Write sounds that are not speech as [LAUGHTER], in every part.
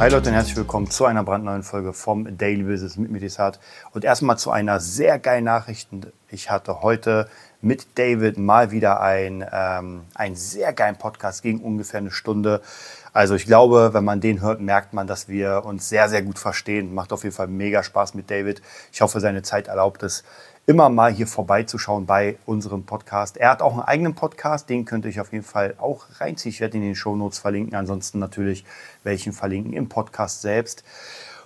Hi Leute und herzlich willkommen zu einer brandneuen Folge vom Daily Business mit Medisat. Und erstmal zu einer sehr geilen Nachricht. Ich hatte heute mit David mal wieder ein, ähm, einen sehr geilen Podcast, ging ungefähr eine Stunde. Also ich glaube, wenn man den hört, merkt man, dass wir uns sehr, sehr gut verstehen. Macht auf jeden Fall mega Spaß mit David. Ich hoffe, seine Zeit erlaubt es immer mal hier vorbeizuschauen bei unserem Podcast. Er hat auch einen eigenen Podcast, den könnt ihr euch auf jeden Fall auch reinziehen. Ich werde ihn in den Show Notes verlinken, ansonsten natürlich welchen verlinken im Podcast selbst.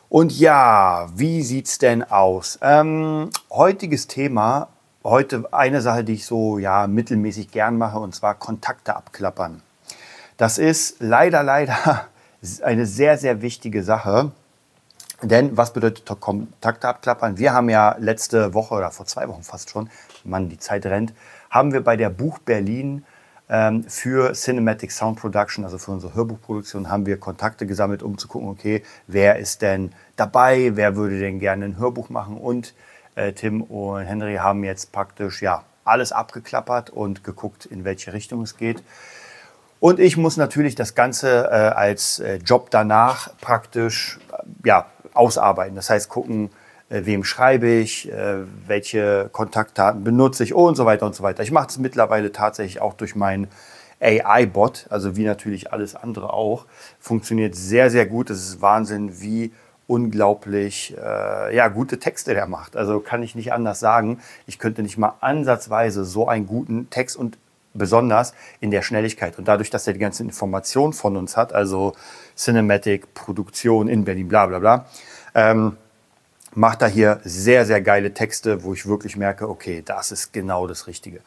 Und ja, wie sieht's denn aus? Ähm, heutiges Thema, heute eine Sache, die ich so ja mittelmäßig gern mache, und zwar Kontakte abklappern. Das ist leider, leider [LAUGHS] eine sehr, sehr wichtige Sache. Denn was bedeutet Kontakte abklappern? Wir haben ja letzte Woche oder vor zwei Wochen fast schon, Mann, die Zeit rennt, haben wir bei der Buch Berlin ähm, für Cinematic Sound Production, also für unsere Hörbuchproduktion, haben wir Kontakte gesammelt, um zu gucken, okay, wer ist denn dabei, wer würde denn gerne ein Hörbuch machen und äh, Tim und Henry haben jetzt praktisch ja alles abgeklappert und geguckt, in welche Richtung es geht. Und ich muss natürlich das Ganze äh, als äh, Job danach praktisch ja, ausarbeiten. Das heißt, gucken, äh, wem schreibe ich, äh, welche Kontaktdaten benutze ich und so weiter und so weiter. Ich mache das mittlerweile tatsächlich auch durch meinen AI-Bot, also wie natürlich alles andere auch. Funktioniert sehr, sehr gut. Es ist Wahnsinn, wie unglaublich äh, ja, gute Texte der macht. Also kann ich nicht anders sagen. Ich könnte nicht mal ansatzweise so einen guten Text und besonders in der Schnelligkeit. Und dadurch, dass er die ganzen Informationen von uns hat, also Cinematic, Produktion in Berlin, bla bla bla, ähm, macht er hier sehr, sehr geile Texte, wo ich wirklich merke, okay, das ist genau das Richtige.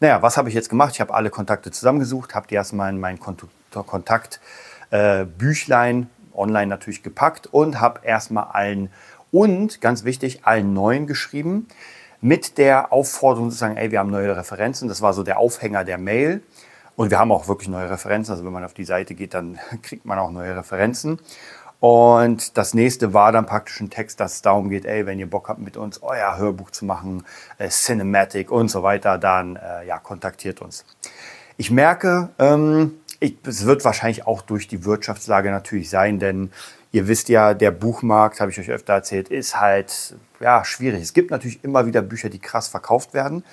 Naja, was habe ich jetzt gemacht? Ich habe alle Kontakte zusammengesucht, habe die erstmal in mein Kontaktbüchlein äh, online natürlich gepackt und habe erstmal allen und ganz wichtig, allen neuen geschrieben mit der Aufforderung zu sagen, ey, wir haben neue Referenzen. Das war so der Aufhänger der Mail. Und wir haben auch wirklich neue Referenzen. Also wenn man auf die Seite geht, dann [LAUGHS] kriegt man auch neue Referenzen. Und das nächste war dann praktisch ein Text, dass es darum geht, ey, wenn ihr Bock habt, mit uns euer Hörbuch zu machen, äh, Cinematic und so weiter, dann äh, ja, kontaktiert uns. Ich merke, ähm, ich, es wird wahrscheinlich auch durch die Wirtschaftslage natürlich sein, denn ihr wisst ja, der Buchmarkt, habe ich euch öfter erzählt, ist halt ja, schwierig. Es gibt natürlich immer wieder Bücher, die krass verkauft werden.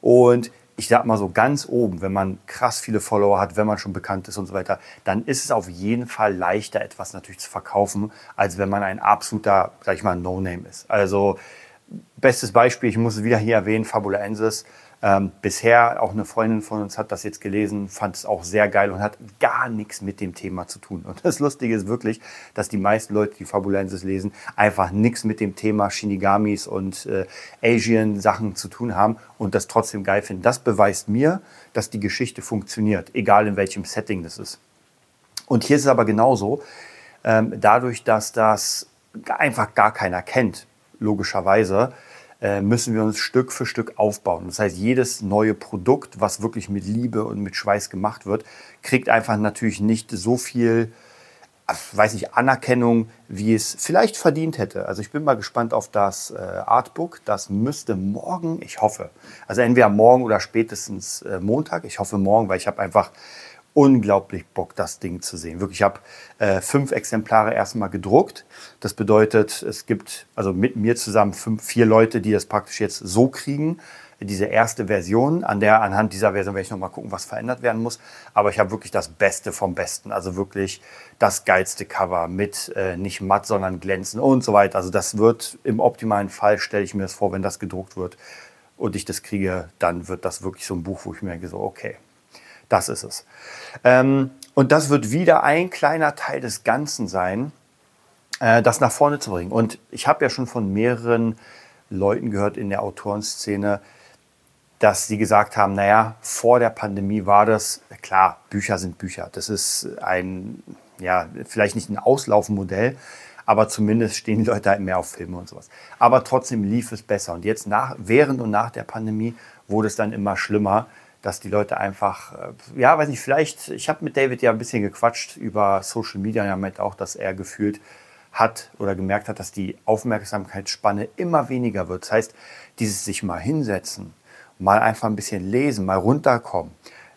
Und ich sag mal so ganz oben, wenn man krass viele Follower hat, wenn man schon bekannt ist und so weiter, dann ist es auf jeden Fall leichter, etwas natürlich zu verkaufen, als wenn man ein absoluter, sag ich mal, No-Name ist. Also, bestes Beispiel, ich muss es wieder hier erwähnen, Fabulaensis. Ähm, bisher auch eine Freundin von uns hat das jetzt gelesen, fand es auch sehr geil und hat gar nichts mit dem Thema zu tun. Und das Lustige ist wirklich, dass die meisten Leute, die Fabulensis lesen, einfach nichts mit dem Thema Shinigamis und äh, Asian-Sachen zu tun haben und das trotzdem geil finden. Das beweist mir, dass die Geschichte funktioniert, egal in welchem Setting das ist. Und hier ist es aber genauso. Ähm, dadurch, dass das einfach gar keiner kennt, logischerweise, müssen wir uns Stück für Stück aufbauen. Das heißt, jedes neue Produkt, was wirklich mit Liebe und mit Schweiß gemacht wird, kriegt einfach natürlich nicht so viel, weiß nicht, Anerkennung, wie es vielleicht verdient hätte. Also ich bin mal gespannt auf das äh, Artbook. Das müsste morgen, ich hoffe, also entweder morgen oder spätestens äh, Montag. Ich hoffe morgen, weil ich habe einfach unglaublich Bock, das Ding zu sehen. Wirklich, ich habe äh, fünf Exemplare erstmal gedruckt. Das bedeutet, es gibt also mit mir zusammen fünf, vier Leute, die das praktisch jetzt so kriegen. Diese erste Version, an der anhand dieser Version werde ich nochmal gucken, was verändert werden muss. Aber ich habe wirklich das Beste vom Besten. Also wirklich das geilste Cover mit äh, nicht matt, sondern glänzen und so weiter. Also das wird im optimalen Fall, stelle ich mir das vor, wenn das gedruckt wird und ich das kriege, dann wird das wirklich so ein Buch, wo ich mir denke, so, okay, das ist es. Ähm, und das wird wieder ein kleiner Teil des Ganzen sein, äh, das nach vorne zu bringen. Und ich habe ja schon von mehreren Leuten gehört in der Autorenszene, dass sie gesagt haben, naja, vor der Pandemie war das, klar, Bücher sind Bücher. Das ist ein, ja, vielleicht nicht ein Auslaufmodell, aber zumindest stehen die Leute halt mehr auf Filme und sowas. Aber trotzdem lief es besser. Und jetzt nach, während und nach der Pandemie wurde es dann immer schlimmer, dass die Leute einfach, äh, ja, weiß nicht, vielleicht, ich habe mit David ja ein bisschen gequatscht über Social Media, ja, mit auch, dass er gefühlt hat oder gemerkt hat, dass die Aufmerksamkeitsspanne immer weniger wird. Das heißt, dieses sich mal hinsetzen, mal einfach ein bisschen lesen, mal runterkommen,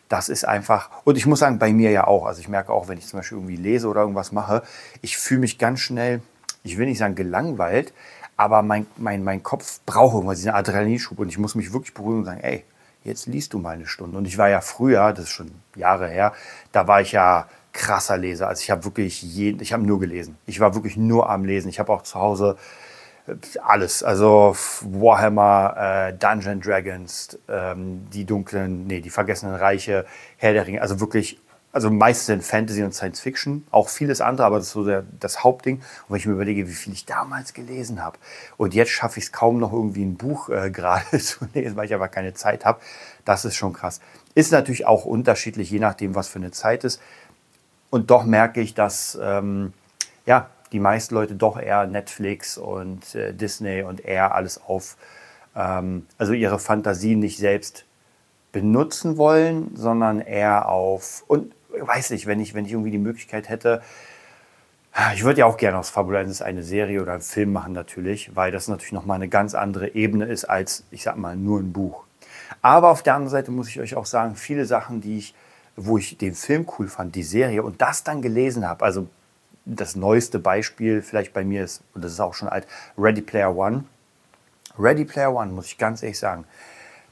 das ist einfach, und ich muss sagen, bei mir ja auch, also ich merke auch, wenn ich zum Beispiel irgendwie lese oder irgendwas mache, ich fühle mich ganz schnell, ich will nicht sagen gelangweilt, aber mein, mein, mein Kopf braucht irgendwas, diesen Adrenalinschub und ich muss mich wirklich beruhigen und sagen, ey, jetzt liest du mal eine Stunde. Und ich war ja früher, das ist schon Jahre her, da war ich ja krasser Leser. Also ich habe wirklich jeden, ich habe nur gelesen. Ich war wirklich nur am Lesen. Ich habe auch zu Hause alles. Also Warhammer, äh, Dungeon Dragons, ähm, die dunklen, nee, die vergessenen Reiche, Herr der Ringe, also wirklich, also meistens Fantasy und Science Fiction, auch vieles andere, aber das ist so der, das Hauptding. Und wenn ich mir überlege, wie viel ich damals gelesen habe und jetzt schaffe ich es kaum noch irgendwie ein Buch äh, [LAUGHS] gerade zu lesen, weil ich aber keine Zeit habe, das ist schon krass. Ist natürlich auch unterschiedlich, je nachdem, was für eine Zeit ist. Und doch merke ich, dass ähm, ja, die meisten Leute doch eher Netflix und äh, Disney und eher alles auf, ähm, also ihre Fantasie nicht selbst benutzen wollen, sondern eher auf, und weiß nicht, wenn ich, wenn ich irgendwie die Möglichkeit hätte, ich würde ja auch gerne aus Fabulensis eine Serie oder einen Film machen natürlich, weil das natürlich nochmal eine ganz andere Ebene ist als, ich sag mal, nur ein Buch. Aber auf der anderen Seite muss ich euch auch sagen, viele Sachen, die ich, wo ich den Film cool fand, die Serie und das dann gelesen habe, also das neueste Beispiel vielleicht bei mir ist, und das ist auch schon alt, Ready Player One. Ready Player One, muss ich ganz ehrlich sagen,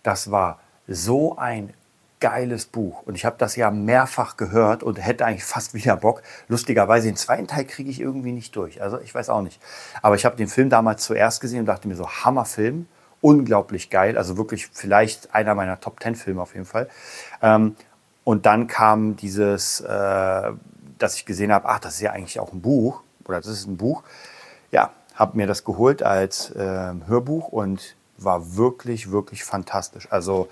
das war so ein geiles Buch. Und ich habe das ja mehrfach gehört und hätte eigentlich fast wieder Bock. Lustigerweise, den zweiten Teil kriege ich irgendwie nicht durch. Also ich weiß auch nicht. Aber ich habe den Film damals zuerst gesehen und dachte mir so, Hammerfilm. Unglaublich geil. Also wirklich vielleicht einer meiner Top Ten Filme auf jeden Fall. Ähm, und dann kam dieses äh, dass ich gesehen habe, ach, das ist ja eigentlich auch ein Buch oder das ist ein Buch. Ja, habe mir das geholt als äh, Hörbuch und war wirklich, wirklich fantastisch. Also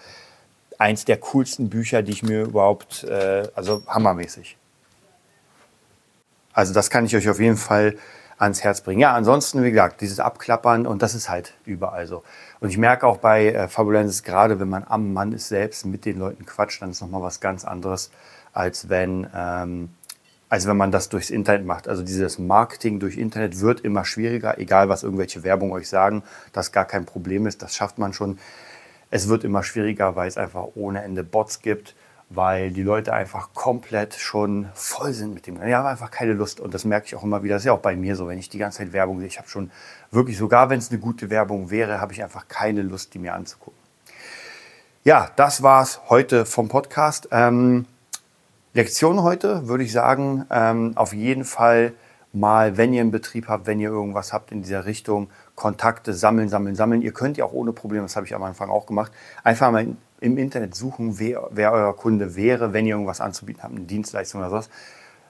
eins der coolsten Bücher, die ich mir überhaupt, äh, also hammermäßig. Also das kann ich euch auf jeden Fall ans Herz bringen. Ja, ansonsten, wie gesagt, dieses Abklappern und das ist halt überall so. Und ich merke auch bei äh, Fabulensis, gerade wenn man am Mann ist selbst, mit den Leuten quatscht, dann ist nochmal was ganz anderes, als wenn ähm, als wenn man das durchs Internet macht. Also dieses Marketing durch Internet wird immer schwieriger, egal was irgendwelche Werbung euch sagen, das gar kein Problem ist, das schafft man schon. Es wird immer schwieriger, weil es einfach ohne Ende Bots gibt, weil die Leute einfach komplett schon voll sind mit dem. Die haben einfach keine Lust und das merke ich auch immer wieder. Das ist ja auch bei mir so, wenn ich die ganze Zeit Werbung sehe. Ich habe schon wirklich, sogar wenn es eine gute Werbung wäre, habe ich einfach keine Lust, die mir anzugucken. Ja, das war's heute vom Podcast. Ähm, Lektion heute würde ich sagen, ähm, auf jeden Fall mal, wenn ihr einen Betrieb habt, wenn ihr irgendwas habt in dieser Richtung, Kontakte sammeln, sammeln, sammeln. Ihr könnt ja auch ohne Probleme, das habe ich am Anfang auch gemacht, einfach mal im Internet suchen, wer, wer euer Kunde wäre, wenn ihr irgendwas anzubieten habt, eine Dienstleistung oder sowas.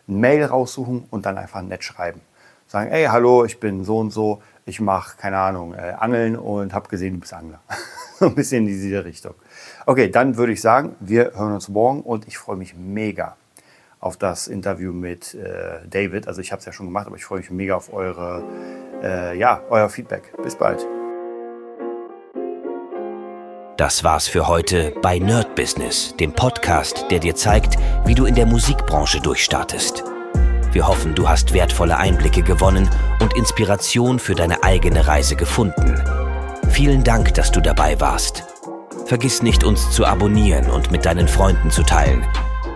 Ein Mail raussuchen und dann einfach nett schreiben. Sagen, ey, hallo, ich bin so und so, ich mache, keine Ahnung, äh, Angeln und habe gesehen, du bist Angler. [LAUGHS] so ein bisschen in diese Richtung. Okay, dann würde ich sagen, wir hören uns morgen und ich freue mich mega auf das Interview mit äh, David. Also ich habe es ja schon gemacht, aber ich freue mich mega auf eure, äh, ja, euer Feedback. Bis bald. Das war's für heute bei Nerd Business, dem Podcast, der dir zeigt, wie du in der Musikbranche durchstartest. Wir hoffen, du hast wertvolle Einblicke gewonnen und Inspiration für deine eigene Reise gefunden. Vielen Dank, dass du dabei warst. Vergiss nicht, uns zu abonnieren und mit deinen Freunden zu teilen.